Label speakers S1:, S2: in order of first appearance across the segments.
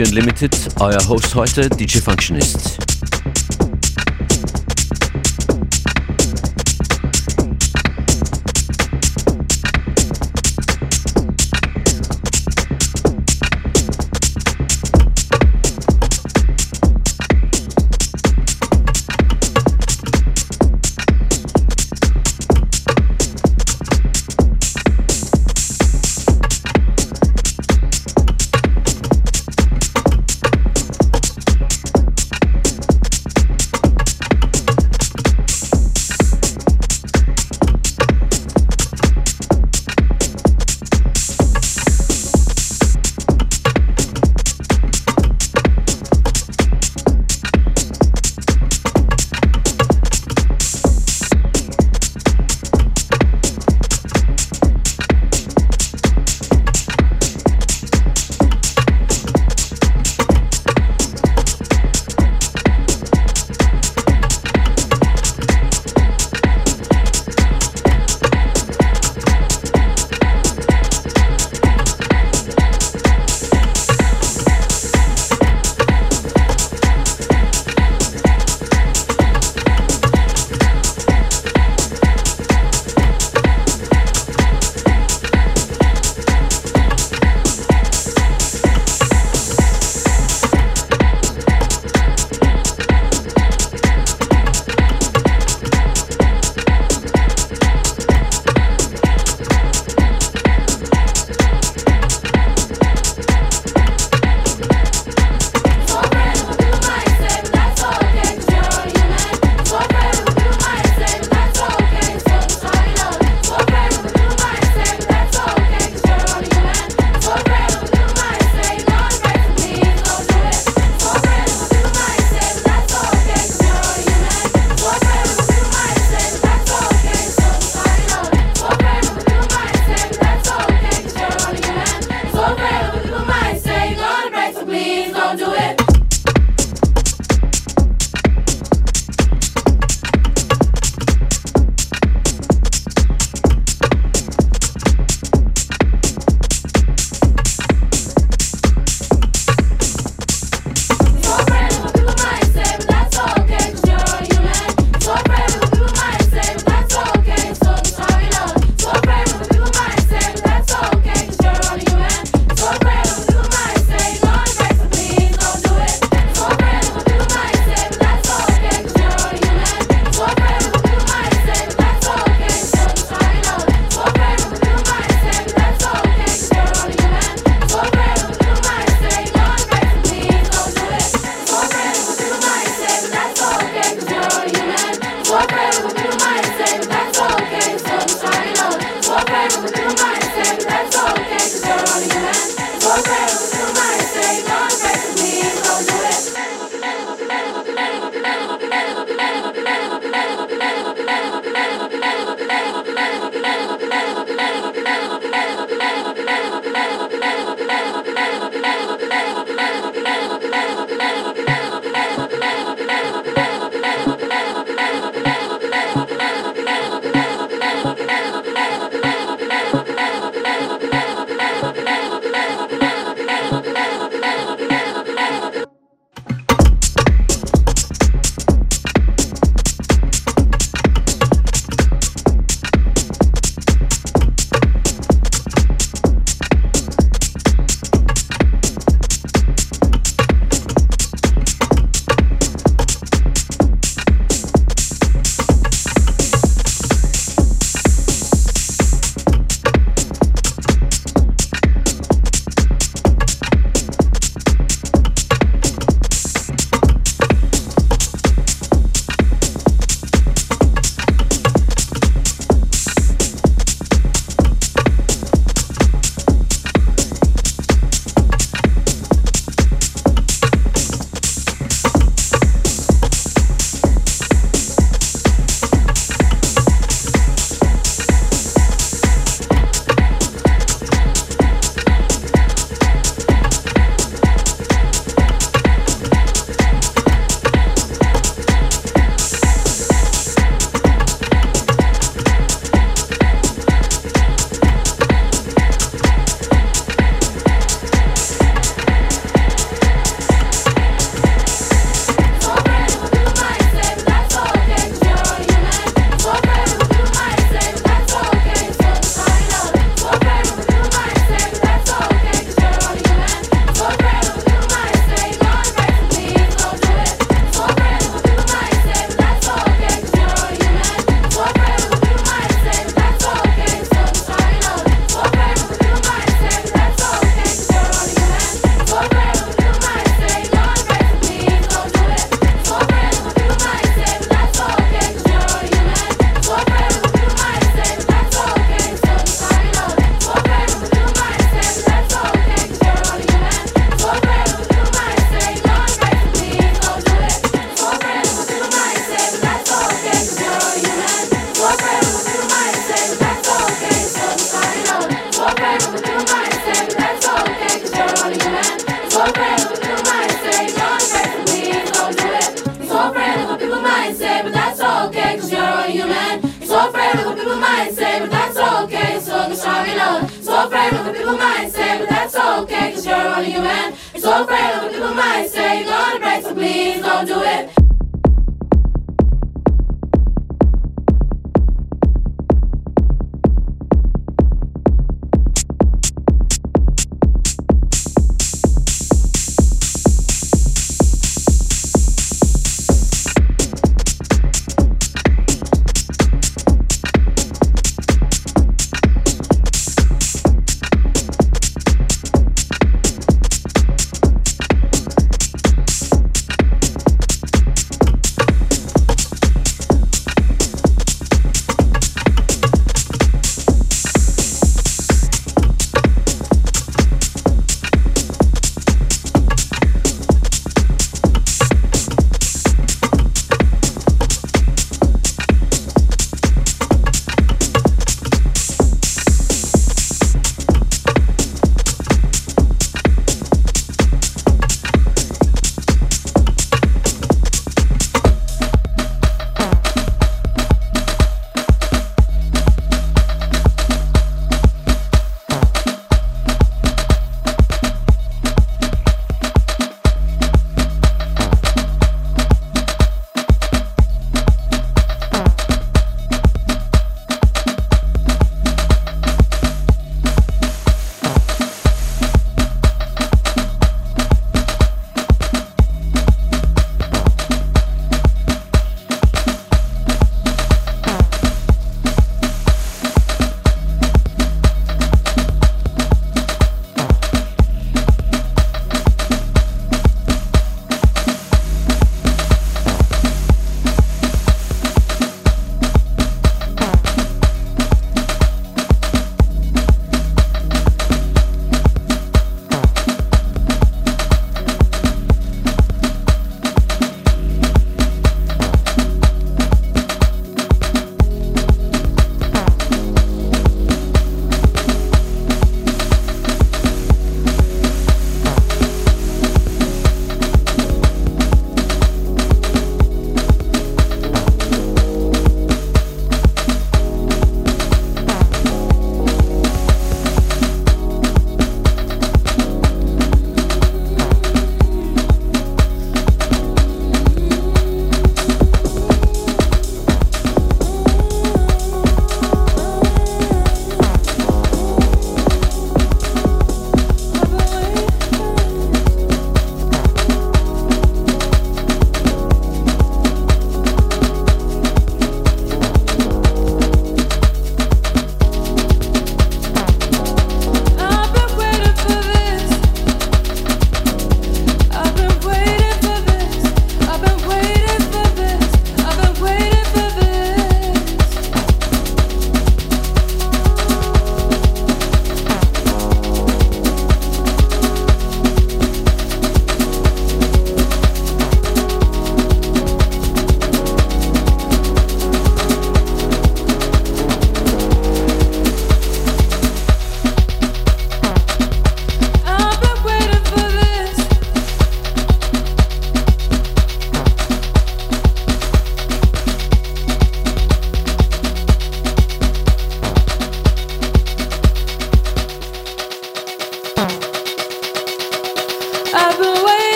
S1: willkommen bei FM4 Unlimited. Euer Host heute, DJ Functionist.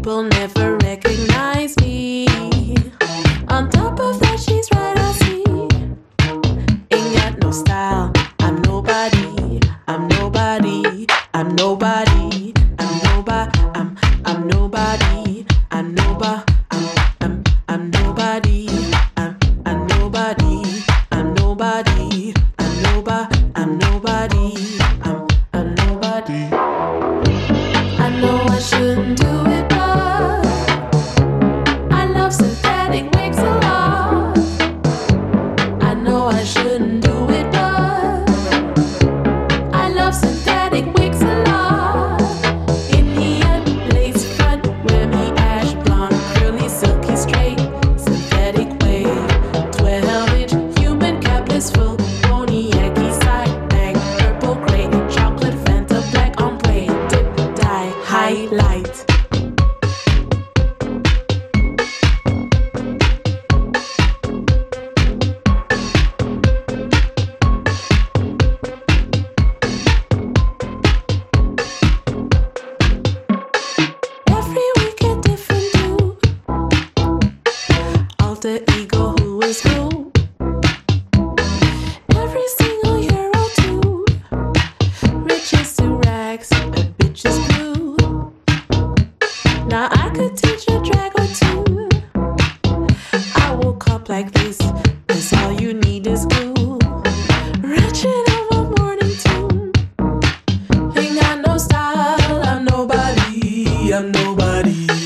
S2: people
S3: never
S4: recognize me. On top of that, she's right. nobody.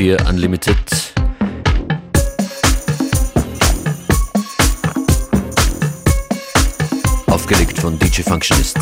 S5: FM4 Unlimited. Aufgelegt von DJ Functionist.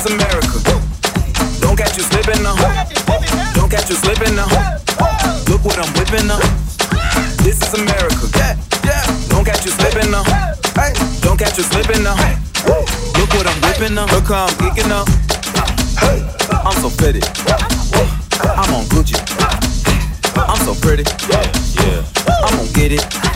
S6: is America. Don't catch you slipping now. Don't catch you slipping now. Look what I'm whipping now. This is America. Don't catch you slipping now. Don't catch you slipping now. Look what I'm whipping up. Look how I'm geeking up. I'm so pretty. I'm on Gucci. I'm so pretty. Yeah, yeah. I'm gonna get it.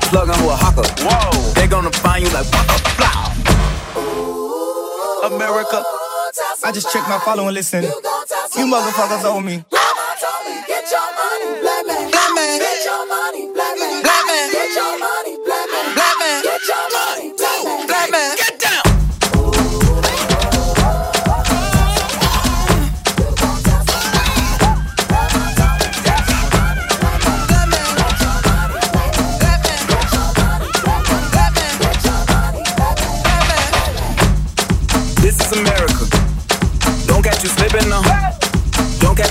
S6: the plug on Oaxaca. Whoa, they gonna find you like waka America. I just checked my
S7: follow and
S8: listen. You motherfuckers owe me.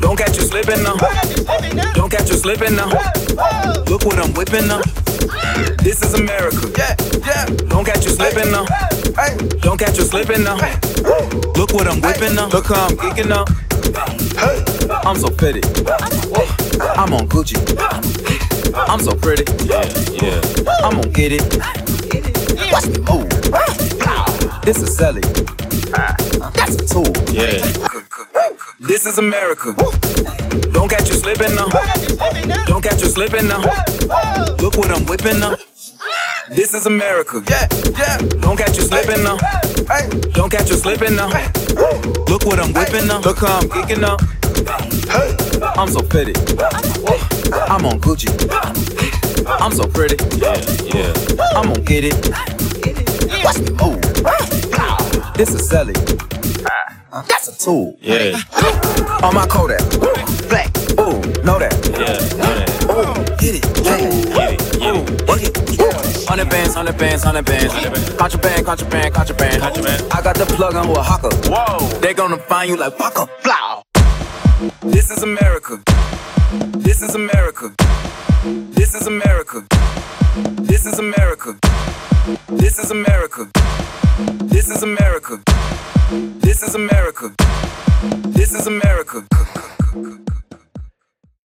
S9: Don't catch you slipping now. Don't catch you slipping now. Look what I'm whipping now. This is America. Don't catch you slipping now. Don't catch you slipping now. Look what I'm whipping now. Look how I'm geeking up. I'm so pretty. I'm on Gucci. I'm so pretty. Yeah, yeah. I'm gonna get it. Watch me move. This is Sally. That's a tool. Yeah. This is America. Don't catch you slipping now. Don't catch you slipping now. Look what I'm whipping now. This is America.
S8: yeah, yeah.
S9: Don't catch you slipping now.
S8: Hey,
S9: Don't catch you slipping now. Look what I'm whipping now. Look how I'm geeking up. I'm so pretty. I'm on Gucci. I'm so pretty. Yeah, yeah. I'm gonna get it. Move. This is Sally. Ah. That's a tool.
S10: Yeah,
S9: On my Kodak. Black. Ooh, know that.
S10: yeah, know that.
S9: Ooh, get it. Yeah.
S10: Get it, get it.
S9: Work it. Hundred bands, hundred bands, hundred bands. Contraband, contraband, contraband.
S10: Contraband.
S9: I got the plug on Oaxaca.
S10: Whoa.
S9: They gonna find you like Waka. Blah. This is America. This is America. This is America. This is America. This is America. This is America. This is America. This is America.